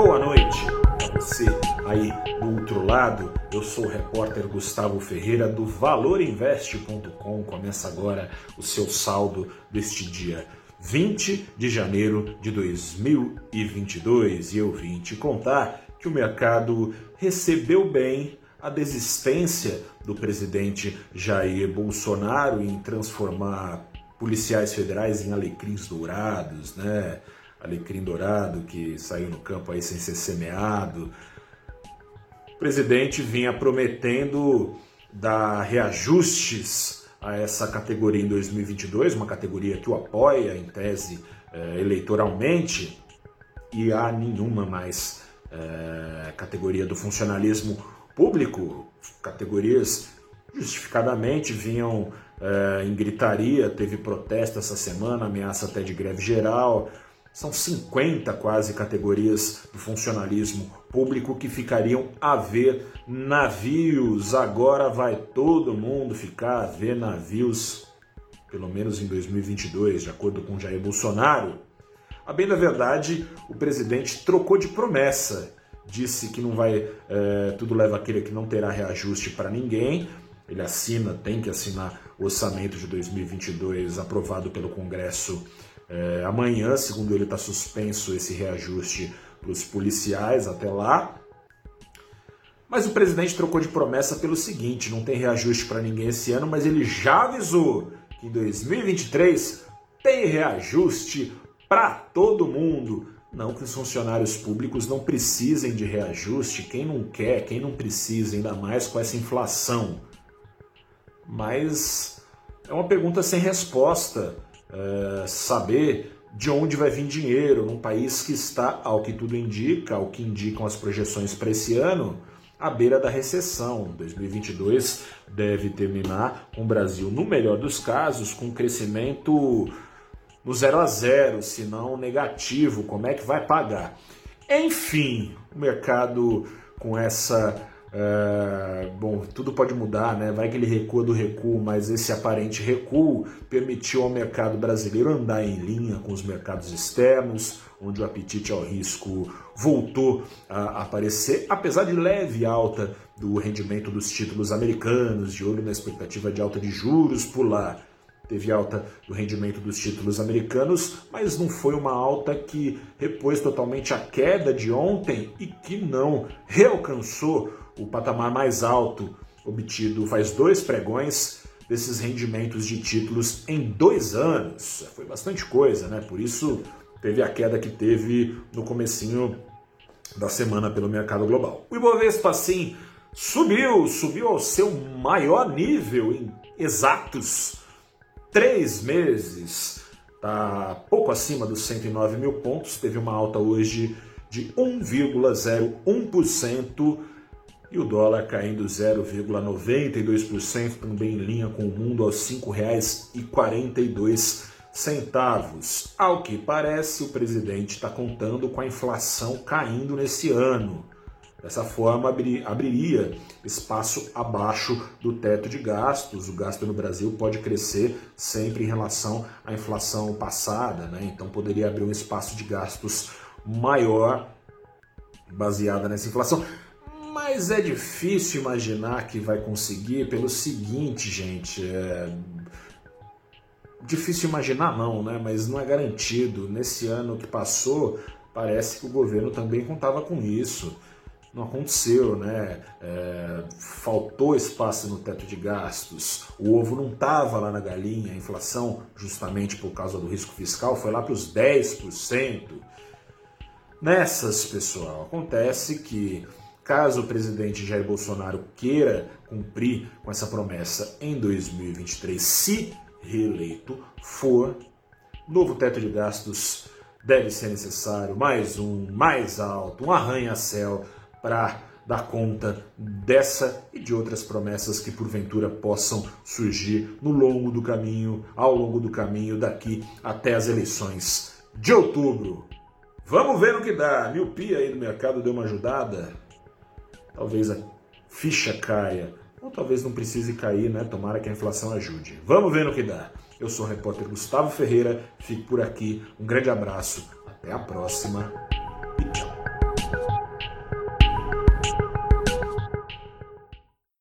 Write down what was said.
boa noite a você aí do outro lado. Eu sou o repórter Gustavo Ferreira do valorinvest.com. Começa agora o seu saldo deste dia 20 de janeiro de 2022 e eu vim te contar que o mercado recebeu bem a desistência do presidente Jair Bolsonaro em transformar policiais federais em alecrins dourados, né? Alecrim dourado que saiu no campo aí sem ser semeado. O presidente vinha prometendo dar reajustes a essa categoria em 2022, uma categoria que o apoia em tese eh, eleitoralmente, e há nenhuma mais eh, categoria do funcionalismo público, categorias justificadamente vinham eh, em gritaria, teve protesto essa semana, ameaça até de greve geral, são 50 quase categorias do funcionalismo público que ficariam a ver navios. Agora vai todo mundo ficar a ver navios, pelo menos em 2022, de acordo com Jair Bolsonaro. A bem da verdade, o presidente trocou de promessa. Disse que não vai, é, tudo leva a crer que não terá reajuste para ninguém. Ele assina, tem que assinar o orçamento de 2022 aprovado pelo Congresso é, amanhã, segundo ele, está suspenso esse reajuste para os policiais até lá. Mas o presidente trocou de promessa pelo seguinte: não tem reajuste para ninguém esse ano, mas ele já avisou que em 2023 tem reajuste para todo mundo. Não que os funcionários públicos não precisem de reajuste, quem não quer, quem não precisa, ainda mais com essa inflação. Mas é uma pergunta sem resposta é, saber de onde vai vir dinheiro num país que está, ao que tudo indica, ao que indicam as projeções para esse ano, à beira da recessão. 2022 deve terminar com o Brasil, no melhor dos casos, com crescimento no zero a zero, se não negativo. Como é que vai pagar? Enfim, o mercado com essa é, bom, tudo pode mudar, né? Vai que ele recua do recuo, mas esse aparente recuo permitiu ao mercado brasileiro andar em linha com os mercados externos, onde o apetite ao risco voltou a aparecer, apesar de leve alta do rendimento dos títulos americanos, de olho na expectativa de alta de juros por lá. Teve alta do rendimento dos títulos americanos, mas não foi uma alta que repôs totalmente a queda de ontem e que não realcançou o patamar mais alto obtido faz dois pregões desses rendimentos de títulos em dois anos. Foi bastante coisa, né? Por isso teve a queda que teve no comecinho da semana pelo mercado global. O Ibovespa, sim, subiu, subiu ao seu maior nível em exatos três meses. Está pouco acima dos 109 mil pontos, teve uma alta hoje de 1,01% e o dólar caindo 0,92%, também em linha com o mundo aos R$ 5,42. Ao que parece, o presidente está contando com a inflação caindo nesse ano. Dessa forma, abriria espaço abaixo do teto de gastos. O gasto no Brasil pode crescer sempre em relação à inflação passada, né? então poderia abrir um espaço de gastos maior baseada nessa inflação. Mas é difícil imaginar que vai conseguir pelo seguinte, gente. É... Difícil imaginar não, né? Mas não é garantido. Nesse ano que passou, parece que o governo também contava com isso. Não aconteceu, né? É... faltou espaço no teto de gastos. O ovo não estava lá na galinha. A inflação, justamente por causa do risco fiscal, foi lá para os 10%. Nessas, pessoal, acontece que Caso o presidente Jair Bolsonaro queira cumprir com essa promessa em 2023, se reeleito for, novo teto de gastos deve ser necessário, mais um, mais alto, um arranha-céu para dar conta dessa e de outras promessas que porventura possam surgir no longo do caminho, ao longo do caminho daqui até as eleições de outubro. Vamos ver o que dá. A miopia aí do mercado deu uma ajudada talvez a ficha caia, ou talvez não precise cair, né? Tomara que a inflação ajude. Vamos ver no que dá. Eu sou o repórter Gustavo Ferreira, fico por aqui. Um grande abraço, até a próxima.